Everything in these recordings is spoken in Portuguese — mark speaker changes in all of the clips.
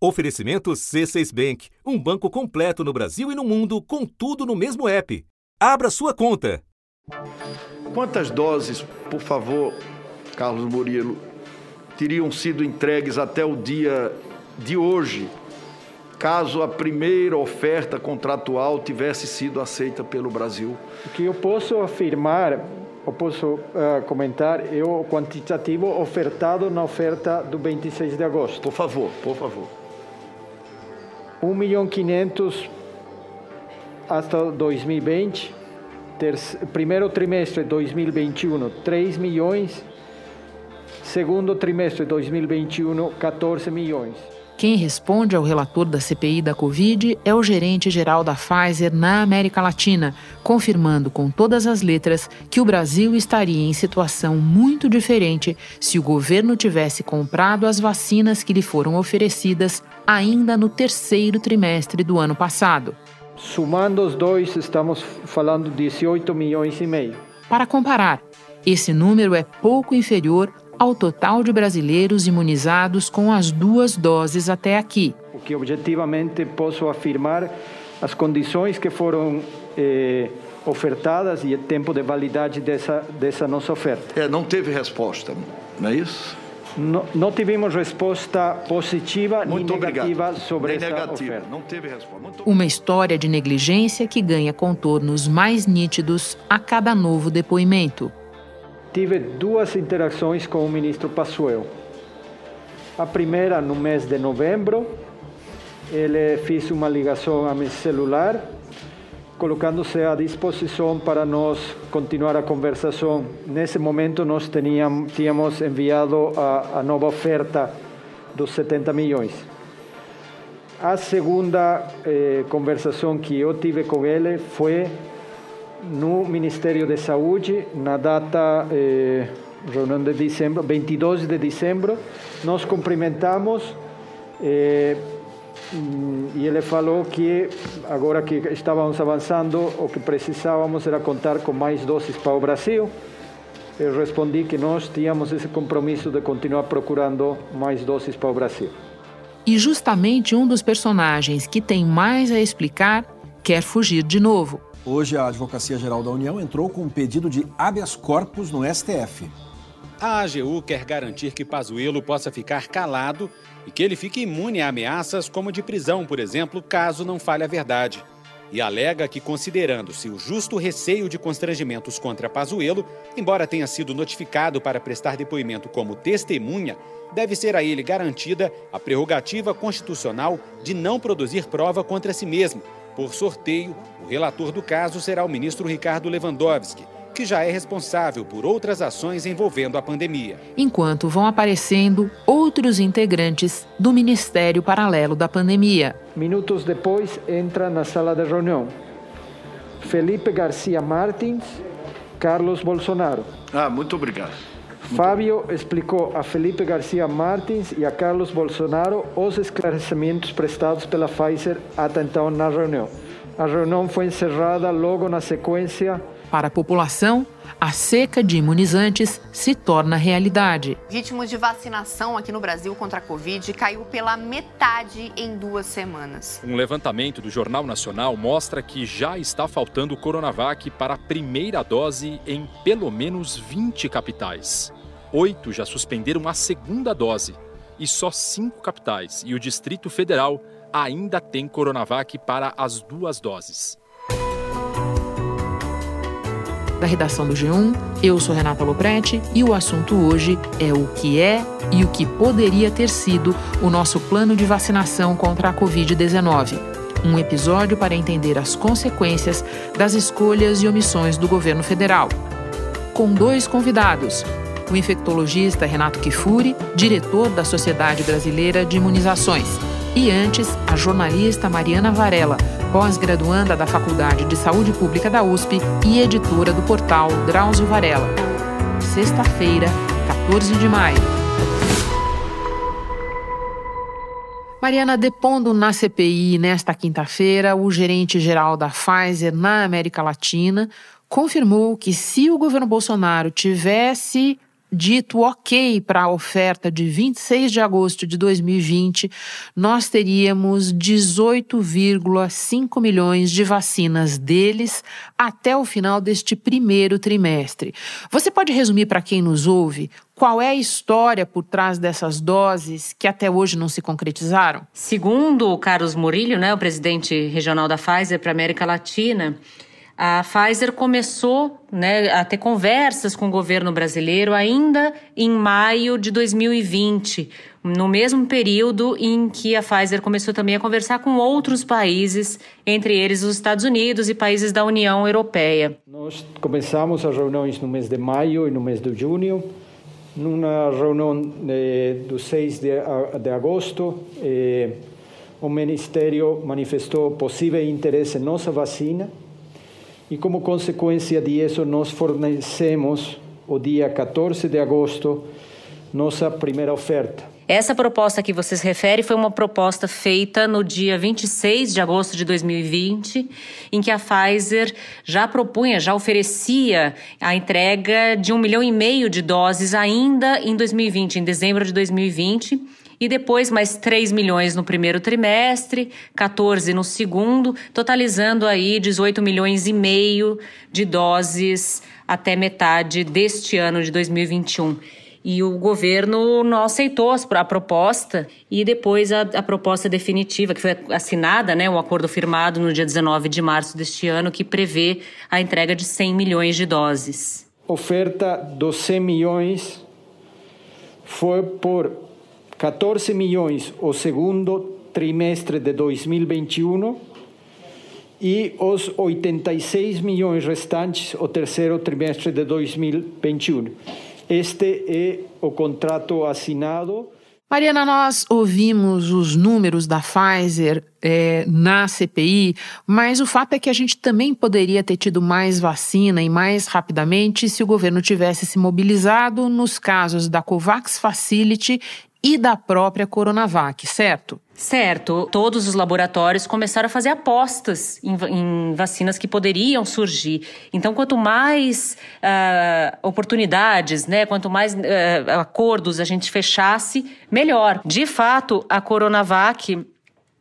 Speaker 1: Oferecimento C6 Bank, um banco completo no Brasil e no mundo, com tudo no mesmo app. Abra sua conta.
Speaker 2: Quantas doses, por favor, Carlos Murilo, teriam sido entregues até o dia de hoje, caso a primeira oferta contratual tivesse sido aceita pelo Brasil?
Speaker 3: O que eu posso afirmar, eu posso uh, comentar, é o quantitativo ofertado na oferta do 26 de agosto.
Speaker 2: Por favor, por favor.
Speaker 3: 1 milhão 500 até 2020, terceiro, primeiro trimestre de 2021, 3 milhões, segundo trimestre de 2021, 14 milhões.
Speaker 4: Quem responde ao relator da CPI da Covid é o gerente-geral da Pfizer na América Latina, confirmando com todas as letras que o Brasil estaria em situação muito diferente se o governo tivesse comprado as vacinas que lhe foram oferecidas ainda no terceiro trimestre do ano passado.
Speaker 3: Somando os dois, estamos falando de 18 milhões e meio.
Speaker 4: Para comparar, esse número é pouco inferior ao total de brasileiros imunizados com as duas doses até aqui.
Speaker 3: O que objetivamente posso afirmar, as condições que foram eh, ofertadas e o tempo de validade dessa, dessa nossa oferta.
Speaker 2: É, não teve resposta, não é isso?
Speaker 3: Não, não tivemos resposta positiva
Speaker 2: Muito
Speaker 3: nem negativa
Speaker 2: obrigado.
Speaker 3: sobre
Speaker 2: Nem
Speaker 3: essa
Speaker 2: negativa.
Speaker 3: oferta.
Speaker 2: Não teve resposta. Muito
Speaker 4: Uma história de negligência que ganha contornos mais nítidos a cada novo depoimento.
Speaker 3: Tive duas interações com o ministro Passuel. A primeira no mês de novembro, ele fez uma ligação a meu celular, colocando-se à disposição para nós continuar a conversação. Nesse momento, nós teníamos, tínhamos enviado a, a nova oferta dos 70 milhões. A segunda eh, conversação que eu tive com ele foi no Ministério da Saúde, na data eh, reunião de dezembro, 22 de dezembro, nós cumprimentamos eh, e ele falou que agora que estávamos avançando, o que precisávamos era contar com mais doses para o Brasil. Eu respondi que nós tínhamos esse compromisso de continuar procurando mais doses para o Brasil.
Speaker 4: E justamente um dos personagens que tem mais a explicar quer fugir de novo.
Speaker 5: Hoje, a Advocacia Geral da União entrou com um pedido de habeas corpus no STF.
Speaker 6: A AGU quer garantir que Pazuello possa ficar calado e que ele fique imune a ameaças como de prisão, por exemplo, caso não fale a verdade. E alega que, considerando-se o justo receio de constrangimentos contra Pazuello, embora tenha sido notificado para prestar depoimento como testemunha, deve ser a ele garantida a prerrogativa constitucional de não produzir prova contra si mesmo. Por sorteio, o relator do caso será o ministro Ricardo Lewandowski, que já é responsável por outras ações envolvendo a pandemia.
Speaker 4: Enquanto vão aparecendo outros integrantes do Ministério Paralelo da Pandemia.
Speaker 3: Minutos depois, entra na sala de reunião Felipe Garcia Martins, Carlos Bolsonaro.
Speaker 2: Ah, muito obrigado.
Speaker 3: Fábio explicou a Felipe Garcia Martins e a Carlos Bolsonaro os esclarecimentos prestados pela Pfizer até então na reunião. A reunião foi encerrada logo na sequência.
Speaker 4: Para a população, a seca de imunizantes se torna realidade.
Speaker 7: O ritmo de vacinação aqui no Brasil contra a Covid caiu pela metade em duas semanas.
Speaker 8: Um levantamento do Jornal Nacional mostra que já está faltando Coronavac para a primeira dose em pelo menos 20 capitais. Oito já suspenderam a segunda dose e só cinco capitais e o Distrito Federal ainda tem Coronavac para as duas doses.
Speaker 4: Da redação do G1, eu sou Renata Loprete e o assunto hoje é o que é e o que poderia ter sido o nosso plano de vacinação contra a Covid-19. Um episódio para entender as consequências das escolhas e omissões do governo federal. Com dois convidados, o infectologista Renato Kifuri, diretor da Sociedade Brasileira de Imunizações, e antes, a jornalista Mariana Varela, pós-graduanda da Faculdade de Saúde Pública da USP e editora do portal Drauzio Varela. Sexta-feira, 14 de maio. Mariana, depondo na CPI nesta quinta-feira, o gerente-geral da Pfizer na América Latina confirmou que se o governo Bolsonaro tivesse dito ok para a oferta de 26 de agosto de 2020, nós teríamos 18,5 milhões de vacinas deles até o final deste primeiro trimestre. Você pode resumir para quem nos ouve qual é a história por trás dessas doses que até hoje não se concretizaram?
Speaker 9: Segundo o Carlos Murillo, né, o presidente regional da Pfizer para América Latina, a Pfizer começou né, a ter conversas com o governo brasileiro ainda em maio de 2020, no mesmo período em que a Pfizer começou também a conversar com outros países, entre eles os Estados Unidos e países da União Europeia.
Speaker 3: Nós começamos as reuniões no mês de maio e no mês de junho. Numa reunião eh, do 6 de, de agosto, eh, o Ministério manifestou possível interesse em nossa vacina e como consequência disso nós fornecemos o dia 14 de agosto nossa primeira oferta.
Speaker 9: Essa proposta que vocês referem foi uma proposta feita no dia 26 de agosto de 2020, em que a Pfizer já propunha, já oferecia a entrega de um milhão e meio de doses ainda em 2020, em dezembro de 2020 e depois mais 3 milhões no primeiro trimestre, 14 no segundo, totalizando aí 18 milhões e meio de doses até metade deste ano de 2021. E o governo não aceitou a proposta e depois a, a, proposta definitiva, que foi assinada, né, um acordo firmado no dia 19 de março deste ano, que prevê a entrega de 100 milhões de doses.
Speaker 3: Oferta dos 100 milhões foi por 14 milhões o segundo trimestre de 2021 e os 86 milhões restantes o terceiro trimestre de 2021. Este é o contrato assinado.
Speaker 4: Mariana, nós ouvimos os números da Pfizer é, na CPI, mas o fato é que a gente também poderia ter tido mais vacina e mais rapidamente se o governo tivesse se mobilizado nos casos da COVAX Facility e da própria Coronavac, certo?
Speaker 9: Certo. Todos os laboratórios começaram a fazer apostas em, em vacinas que poderiam surgir. Então, quanto mais uh, oportunidades, né, quanto mais uh, acordos a gente fechasse, melhor. De fato, a Coronavac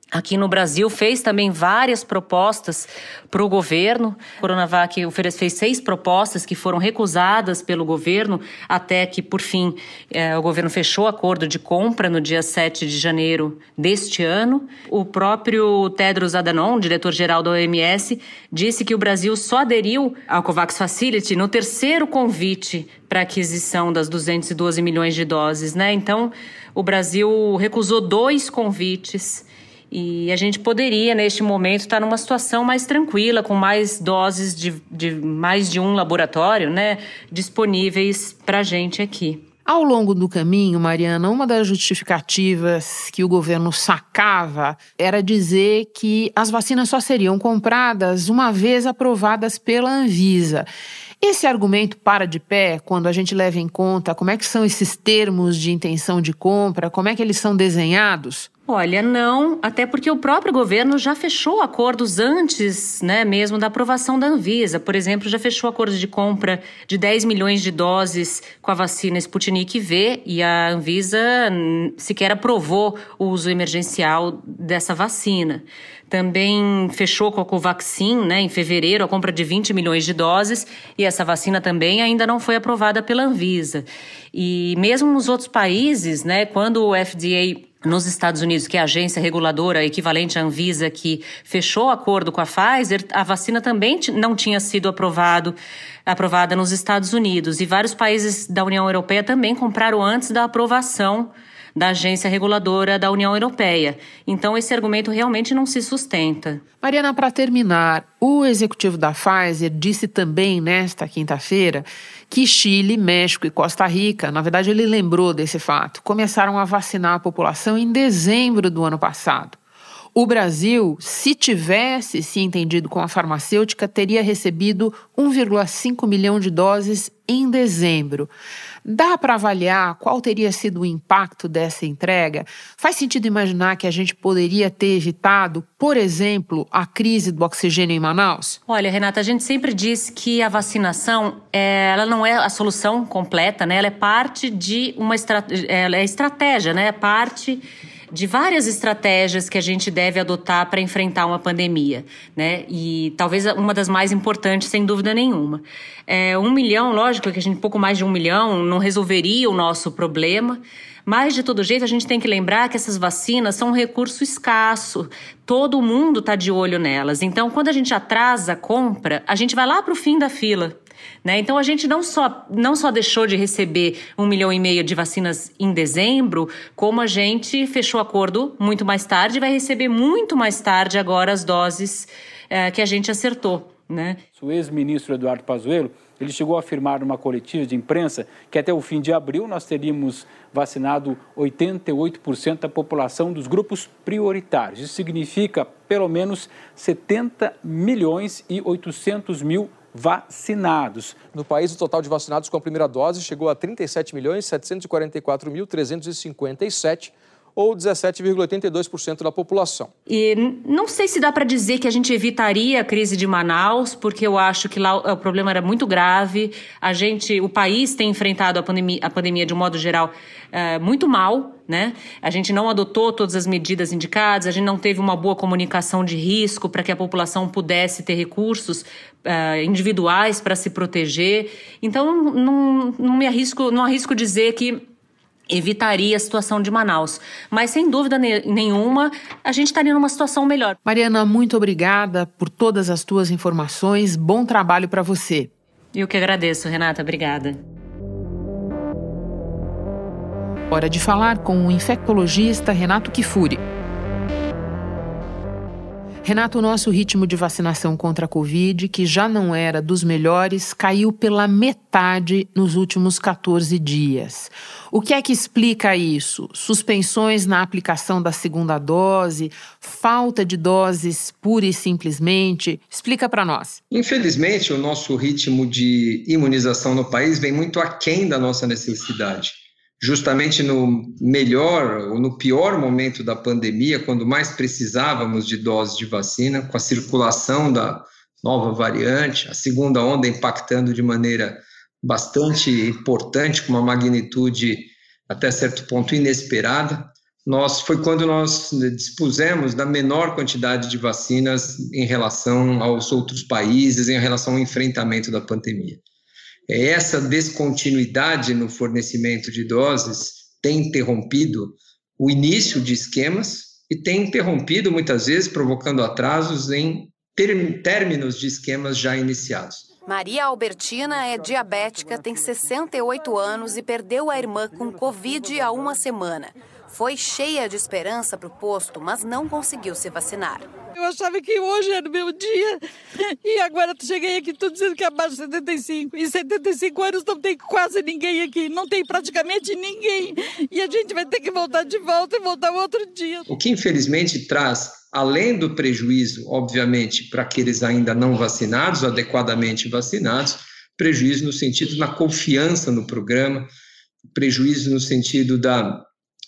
Speaker 9: Aqui no Brasil fez também várias propostas para o governo. A Coronavac fez seis propostas que foram recusadas pelo governo, até que, por fim, eh, o governo fechou o acordo de compra no dia 7 de janeiro deste ano. O próprio Tedros Adhanom, diretor-geral da OMS, disse que o Brasil só aderiu ao COVAX Facility no terceiro convite para aquisição das 212 milhões de doses. Né? Então, o Brasil recusou dois convites e a gente poderia, neste momento, estar numa situação mais tranquila, com mais doses de, de mais de um laboratório né, disponíveis para a gente aqui.
Speaker 4: Ao longo do caminho, Mariana, uma das justificativas que o governo sacava era dizer que as vacinas só seriam compradas uma vez aprovadas pela Anvisa. Esse argumento para de pé quando a gente leva em conta como é que são esses termos de intenção de compra, como é que eles são desenhados?
Speaker 9: Olha, não, até porque o próprio governo já fechou acordos antes, né, mesmo da aprovação da Anvisa. Por exemplo, já fechou acordos de compra de 10 milhões de doses com a vacina Sputnik V e a Anvisa sequer aprovou o uso emergencial dessa vacina. Também fechou com a Covaxin, né, em fevereiro, a compra de 20 milhões de doses e essa vacina também ainda não foi aprovada pela Anvisa. E mesmo nos outros países, né, quando o FDA nos Estados Unidos, que é a agência reguladora equivalente à Anvisa, que fechou acordo com a Pfizer, a vacina também não tinha sido aprovado, aprovada nos Estados Unidos. E vários países da União Europeia também compraram antes da aprovação da agência reguladora da União Europeia. Então, esse argumento realmente não se sustenta.
Speaker 4: Mariana, para terminar, o executivo da Pfizer disse também nesta quinta-feira que Chile, México e Costa Rica, na verdade, ele lembrou desse fato, começaram a vacinar a população em dezembro do ano passado. O Brasil, se tivesse se entendido com a farmacêutica, teria recebido 1,5 milhão de doses em dezembro. Dá para avaliar qual teria sido o impacto dessa entrega? Faz sentido imaginar que a gente poderia ter evitado, por exemplo, a crise do oxigênio em Manaus?
Speaker 9: Olha, Renata, a gente sempre diz que a vacinação é, ela não é a solução completa, né? Ela é parte de uma estratégia, é estratégia, né? É parte de várias estratégias que a gente deve adotar para enfrentar uma pandemia, né? E talvez uma das mais importantes, sem dúvida nenhuma. É, um milhão, lógico que a gente, pouco mais de um milhão, não resolveria o nosso problema. Mas, de todo jeito, a gente tem que lembrar que essas vacinas são um recurso escasso. Todo mundo está de olho nelas. Então, quando a gente atrasa a compra, a gente vai lá para o fim da fila. Né? Então a gente não só, não só deixou de receber um milhão e meio de vacinas em dezembro, como a gente fechou acordo muito mais tarde e vai receber muito mais tarde agora as doses é, que a gente acertou. Né?
Speaker 10: O ex-ministro Eduardo Pazuello ele chegou a afirmar numa coletiva de imprensa que até o fim de abril nós teríamos vacinado 88% da população dos grupos prioritários. Isso significa pelo menos 70 milhões e 800 mil vacinados.
Speaker 11: No país, o total de vacinados com a primeira dose chegou a 37 milhões 744.357 ou 17,82% da população.
Speaker 9: E não sei se dá para dizer que a gente evitaria a crise de Manaus, porque eu acho que lá o problema era muito grave. A gente, o país tem enfrentado a pandemia, a pandemia de um modo geral é, muito mal, né? A gente não adotou todas as medidas indicadas, a gente não teve uma boa comunicação de risco para que a população pudesse ter recursos uh, individuais para se proteger. Então, não, não me arrisco, não arrisco dizer que evitaria a situação de Manaus. Mas, sem dúvida nenhuma, a gente estaria numa situação melhor.
Speaker 4: Mariana, muito obrigada por todas as tuas informações. Bom trabalho para você.
Speaker 9: Eu que agradeço, Renata. Obrigada.
Speaker 4: Hora de falar com o infectologista Renato Kifuri. Renato, o nosso ritmo de vacinação contra a Covid, que já não era dos melhores, caiu pela metade nos últimos 14 dias. O que é que explica isso? Suspensões na aplicação da segunda dose, falta de doses pura e simplesmente? Explica para nós.
Speaker 12: Infelizmente, o nosso ritmo de imunização no país vem muito aquém da nossa necessidade justamente no melhor ou no pior momento da pandemia, quando mais precisávamos de doses de vacina, com a circulação da nova variante, a segunda onda impactando de maneira bastante importante, com uma magnitude até certo ponto inesperada. Nós foi quando nós dispusemos da menor quantidade de vacinas em relação aos outros países, em relação ao enfrentamento da pandemia. É essa descontinuidade no fornecimento de doses tem interrompido o início de esquemas e tem interrompido, muitas vezes, provocando atrasos em términos de esquemas já iniciados.
Speaker 13: Maria Albertina é diabética, tem 68 anos e perdeu a irmã com Covid há uma semana. Foi cheia de esperança para o posto, mas não conseguiu se vacinar.
Speaker 14: Eu achava que hoje era o meu dia e agora cheguei aqui, estou dizendo que é abaixo de 75. E 75 anos não tem quase ninguém aqui, não tem praticamente ninguém. E a gente vai ter que voltar de volta e voltar outro dia.
Speaker 12: O que infelizmente traz, além do prejuízo, obviamente, para aqueles ainda não vacinados, adequadamente vacinados, prejuízo no sentido da confiança no programa, prejuízo no sentido da,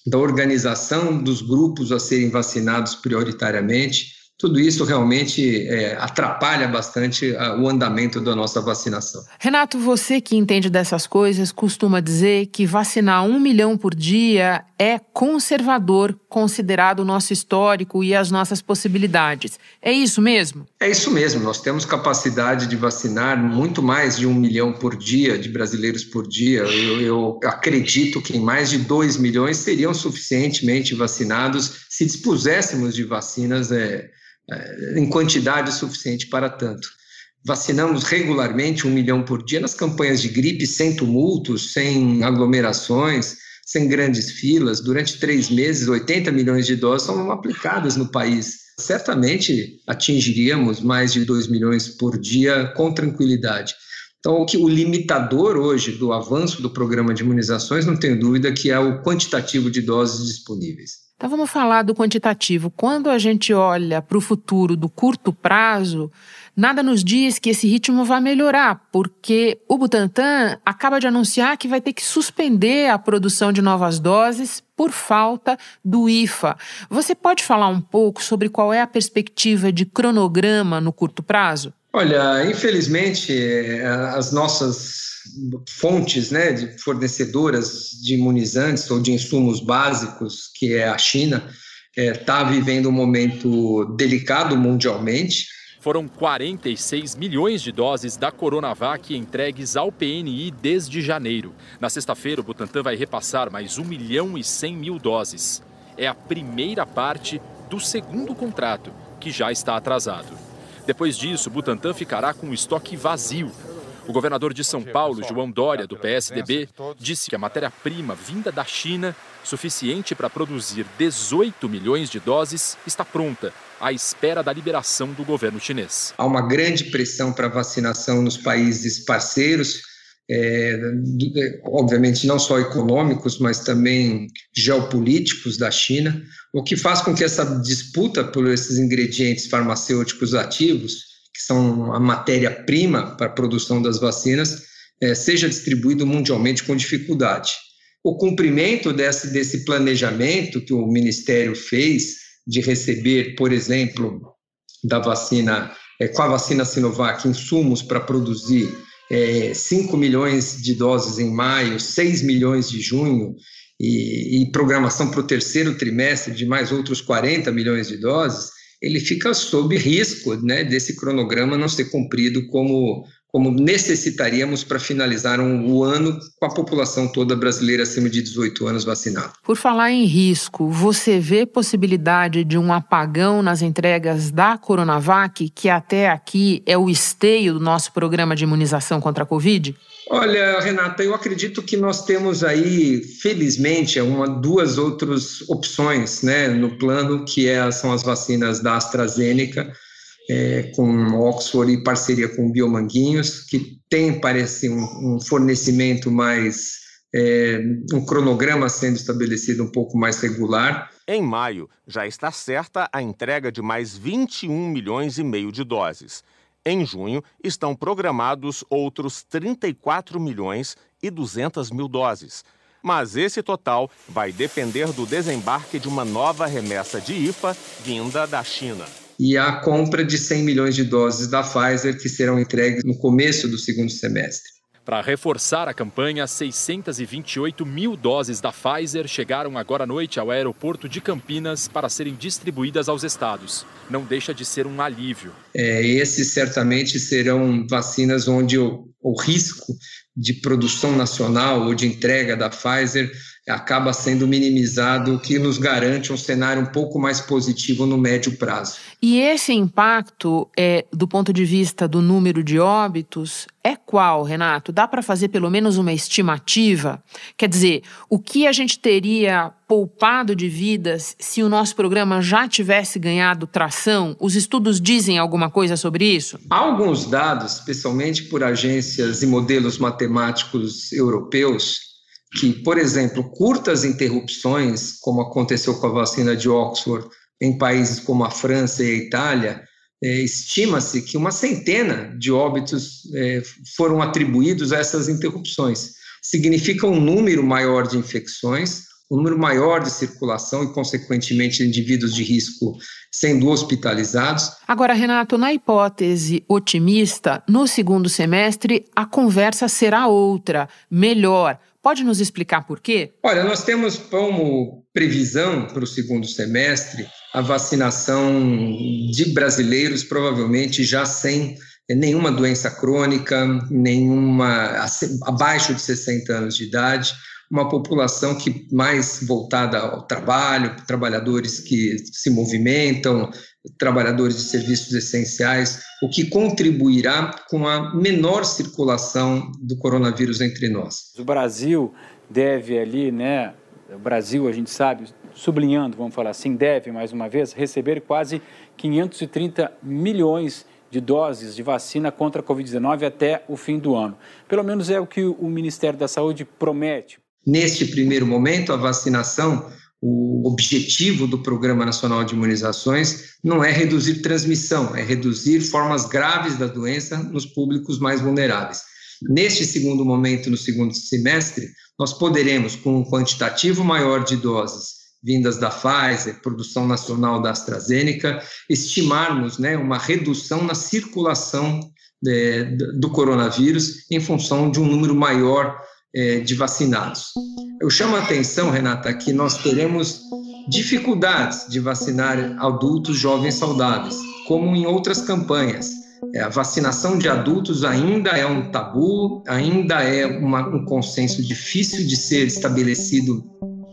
Speaker 12: da organização dos grupos a serem vacinados prioritariamente tudo isso realmente é, atrapalha bastante o andamento da nossa vacinação.
Speaker 4: Renato, você que entende dessas coisas costuma dizer que vacinar um milhão por dia é conservador, considerado o nosso histórico e as nossas possibilidades. É isso mesmo?
Speaker 12: É isso mesmo. Nós temos capacidade de vacinar muito mais de um milhão por dia, de brasileiros por dia. Eu, eu acredito que mais de dois milhões seriam suficientemente vacinados se dispuséssemos de vacinas. É, em quantidade suficiente para tanto. Vacinamos regularmente um milhão por dia nas campanhas de gripe, sem tumultos, sem aglomerações, sem grandes filas. Durante três meses, 80 milhões de doses são aplicadas no país. Certamente atingiríamos mais de 2 milhões por dia com tranquilidade. Então, o, que, o limitador hoje do avanço do programa de imunizações, não tenho dúvida que é o quantitativo de doses disponíveis.
Speaker 4: Então vamos falar do quantitativo. Quando a gente olha para o futuro do curto prazo, nada nos diz que esse ritmo vai melhorar, porque o Butantan acaba de anunciar que vai ter que suspender a produção de novas doses por falta do IFA. Você pode falar um pouco sobre qual é a perspectiva de cronograma no curto prazo?
Speaker 12: Olha, infelizmente, eh, as nossas fontes né, de fornecedoras de imunizantes ou de insumos básicos, que é a China, está é, vivendo um momento delicado mundialmente.
Speaker 8: Foram 46 milhões de doses da Coronavac entregues ao PNI desde janeiro. Na sexta-feira, o Butantan vai repassar mais 1 milhão e 100 mil doses. É a primeira parte do segundo contrato, que já está atrasado. Depois disso, Butantan ficará com o estoque vazio o governador de São Paulo, João Dória, do PSDB, disse que a matéria-prima vinda da China, suficiente para produzir 18 milhões de doses, está pronta, à espera da liberação do governo chinês.
Speaker 12: Há uma grande pressão para vacinação nos países parceiros. É, obviamente não só econômicos, mas também geopolíticos da China, o que faz com que essa disputa por esses ingredientes farmacêuticos ativos que são a matéria-prima para a produção das vacinas, é, seja distribuído mundialmente com dificuldade. O cumprimento desse, desse planejamento que o Ministério fez de receber, por exemplo, da vacina, é, com a vacina Sinovac, insumos para produzir é, 5 milhões de doses em maio, 6 milhões de junho, e, e programação para o terceiro trimestre de mais outros 40 milhões de doses, ele fica sob risco né, desse cronograma não ser cumprido como, como necessitaríamos para finalizar um, o ano com a população toda brasileira acima de 18 anos vacinada.
Speaker 4: Por falar em risco, você vê possibilidade de um apagão nas entregas da Coronavac, que até aqui é o esteio do nosso programa de imunização contra a Covid?
Speaker 12: Olha, Renata, eu acredito que nós temos aí, felizmente, uma, duas outras opções né, no plano, que é, são as vacinas da AstraZeneca, é, com Oxford e parceria com Biomanguinhos, que tem, parece, um, um fornecimento mais, é, um cronograma sendo estabelecido um pouco mais regular.
Speaker 15: Em maio, já está certa a entrega de mais 21 milhões e meio de doses. Em junho, estão programados outros 34 milhões e 200 mil doses. Mas esse total vai depender do desembarque de uma nova remessa de IFA vinda da China.
Speaker 12: E a compra de 100 milhões de doses da Pfizer que serão entregues no começo do segundo semestre.
Speaker 8: Para reforçar a campanha, 628 mil doses da Pfizer chegaram agora à noite ao aeroporto de Campinas para serem distribuídas aos estados. Não deixa de ser um alívio.
Speaker 12: É, esses certamente serão vacinas onde o, o risco de produção nacional ou de entrega da Pfizer acaba sendo minimizado, o que nos garante um cenário um pouco mais positivo no médio prazo.
Speaker 4: E esse impacto, é, do ponto de vista do número de óbitos, é qual, Renato? Dá para fazer pelo menos uma estimativa? Quer dizer, o que a gente teria poupado de vidas se o nosso programa já tivesse ganhado tração? Os estudos dizem alguma coisa sobre isso?
Speaker 12: Há alguns dados, especialmente por agências e modelos matemáticos europeus, que, por exemplo, curtas interrupções, como aconteceu com a vacina de Oxford em países como a França e a Itália, é, estima-se que uma centena de óbitos é, foram atribuídos a essas interrupções. Significa um número maior de infecções, um número maior de circulação e, consequentemente, indivíduos de risco sendo hospitalizados.
Speaker 4: Agora, Renato, na hipótese otimista, no segundo semestre a conversa será outra, melhor Pode nos explicar por quê?
Speaker 12: Olha, nós temos como previsão para o segundo semestre a vacinação de brasileiros, provavelmente já sem nenhuma doença crônica, nenhuma abaixo de 60 anos de idade, uma população que mais voltada ao trabalho, trabalhadores que se movimentam, trabalhadores de serviços essenciais, o que contribuirá com a menor circulação do coronavírus entre nós.
Speaker 10: O Brasil deve ali, né? O Brasil, a gente sabe, sublinhando, vamos falar assim, deve mais uma vez receber quase 530 milhões de doses de vacina contra a Covid-19 até o fim do ano. Pelo menos é o que o Ministério da Saúde promete.
Speaker 12: Neste primeiro momento, a vacinação o objetivo do Programa Nacional de Imunizações não é reduzir transmissão, é reduzir formas graves da doença nos públicos mais vulneráveis. Neste segundo momento, no segundo semestre, nós poderemos, com um quantitativo maior de doses vindas da Pfizer, produção nacional da AstraZeneca, estimarmos né, uma redução na circulação é, do coronavírus em função de um número maior é, de vacinados. Eu chamo a atenção, Renata, que nós teremos dificuldades de vacinar adultos jovens saudáveis, como em outras campanhas. É, a vacinação de adultos ainda é um tabu, ainda é uma, um consenso difícil de ser estabelecido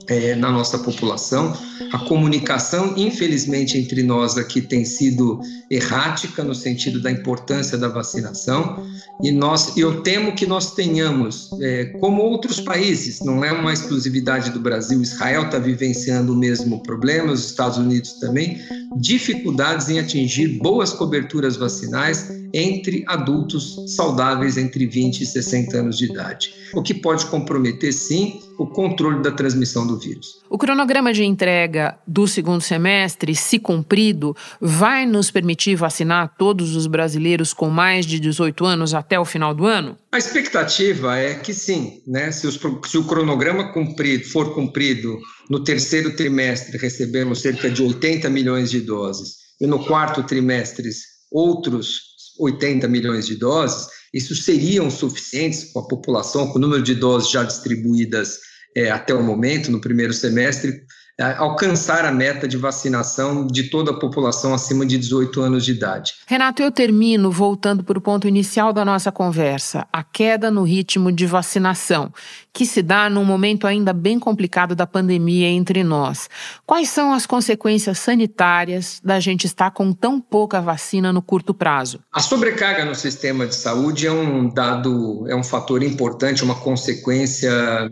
Speaker 12: é, na nossa população. A comunicação, infelizmente, entre nós aqui tem sido errática no sentido da importância da vacinação e nós, eu temo que nós tenhamos, é, como outros países, não é uma exclusividade do Brasil, Israel está vivenciando o mesmo problema, os Estados Unidos também, dificuldades em atingir boas coberturas vacinais entre adultos saudáveis entre 20 e 60 anos de idade, o que pode comprometer, sim, o controle da transmissão do vírus.
Speaker 4: O cronograma de entrega do segundo semestre, se cumprido, vai nos permitir vacinar todos os brasileiros com mais de 18 anos até o final do ano?
Speaker 12: A expectativa é que sim, né? Se, os, se o cronograma cumprido, for cumprido no terceiro trimestre, recebemos cerca de 80 milhões de doses, e no quarto trimestre, outros 80 milhões de doses, isso seriam suficientes com a população, com o número de doses já distribuídas é, até o momento, no primeiro semestre, alcançar a meta de vacinação de toda a população acima de 18 anos de idade.
Speaker 4: Renato, eu termino voltando para o ponto inicial da nossa conversa, a queda no ritmo de vacinação, que se dá num momento ainda bem complicado da pandemia entre nós. Quais são as consequências sanitárias da gente estar com tão pouca vacina no curto prazo?
Speaker 12: A sobrecarga no sistema de saúde é um dado, é um fator importante, uma consequência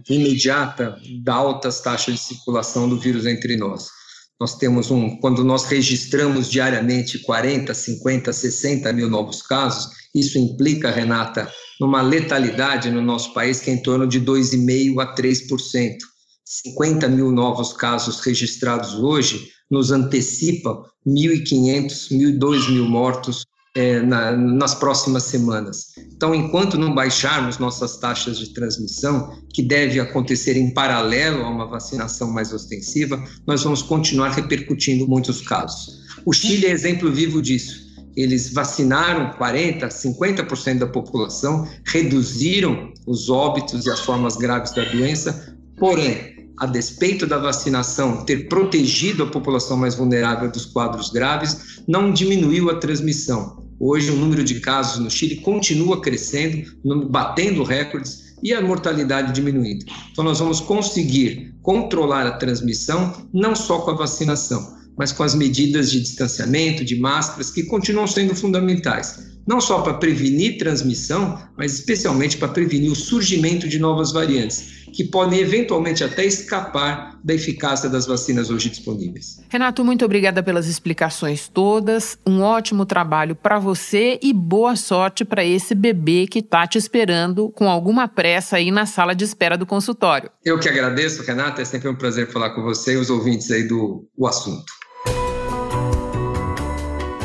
Speaker 12: imediata da altas taxas de circulação do vírus entre nós. Nós temos um, quando nós registramos diariamente 40, 50, 60 mil novos casos, isso implica, Renata, numa letalidade no nosso país que é em torno de 2,5% a 3%. 50 mil novos casos registrados hoje nos antecipam 1.500, 1.002 mil mortos é, na, nas próximas semanas. Então, enquanto não baixarmos nossas taxas de transmissão, que deve acontecer em paralelo a uma vacinação mais ostensiva, nós vamos continuar repercutindo muitos casos. O Chile é exemplo vivo disso. Eles vacinaram 40%, 50% da população, reduziram os óbitos e as formas graves da doença, porém, a despeito da vacinação ter protegido a população mais vulnerável dos quadros graves, não diminuiu a transmissão. Hoje, o número de casos no Chile continua crescendo, batendo recordes e a mortalidade diminuindo. Então, nós vamos conseguir controlar a transmissão não só com a vacinação, mas com as medidas de distanciamento, de máscaras, que continuam sendo fundamentais não só para prevenir transmissão, mas especialmente para prevenir o surgimento de novas variantes, que podem eventualmente até escapar da eficácia das vacinas hoje disponíveis.
Speaker 4: Renato, muito obrigada pelas explicações todas. Um ótimo trabalho para você e boa sorte para esse bebê que está te esperando com alguma pressa aí na sala de espera do consultório.
Speaker 12: Eu que agradeço, Renata. É sempre um prazer falar com você e os ouvintes aí do o assunto.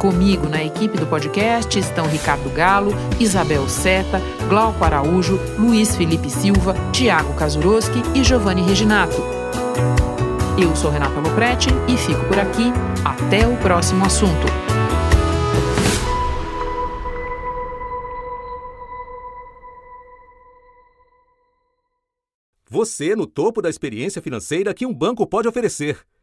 Speaker 4: Comigo na equipe do podcast estão Ricardo Galo, Isabel Seta, Glauco Araújo, Luiz Felipe Silva, Tiago Kazuroski e Giovanni Reginato. Eu sou Renata Loprete e fico por aqui. Até o próximo assunto.
Speaker 1: Você no topo da experiência financeira que um banco pode oferecer.